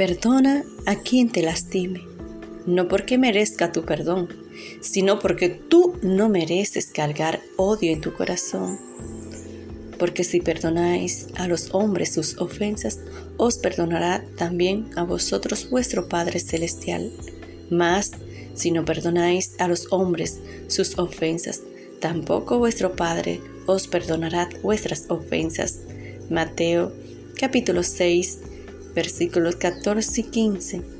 Perdona a quien te lastime, no porque merezca tu perdón, sino porque tú no mereces cargar odio en tu corazón. Porque si perdonáis a los hombres sus ofensas, os perdonará también a vosotros vuestro Padre Celestial. Mas si no perdonáis a los hombres sus ofensas, tampoco vuestro Padre os perdonará vuestras ofensas. Mateo capítulo 6 versículos 14 y 15.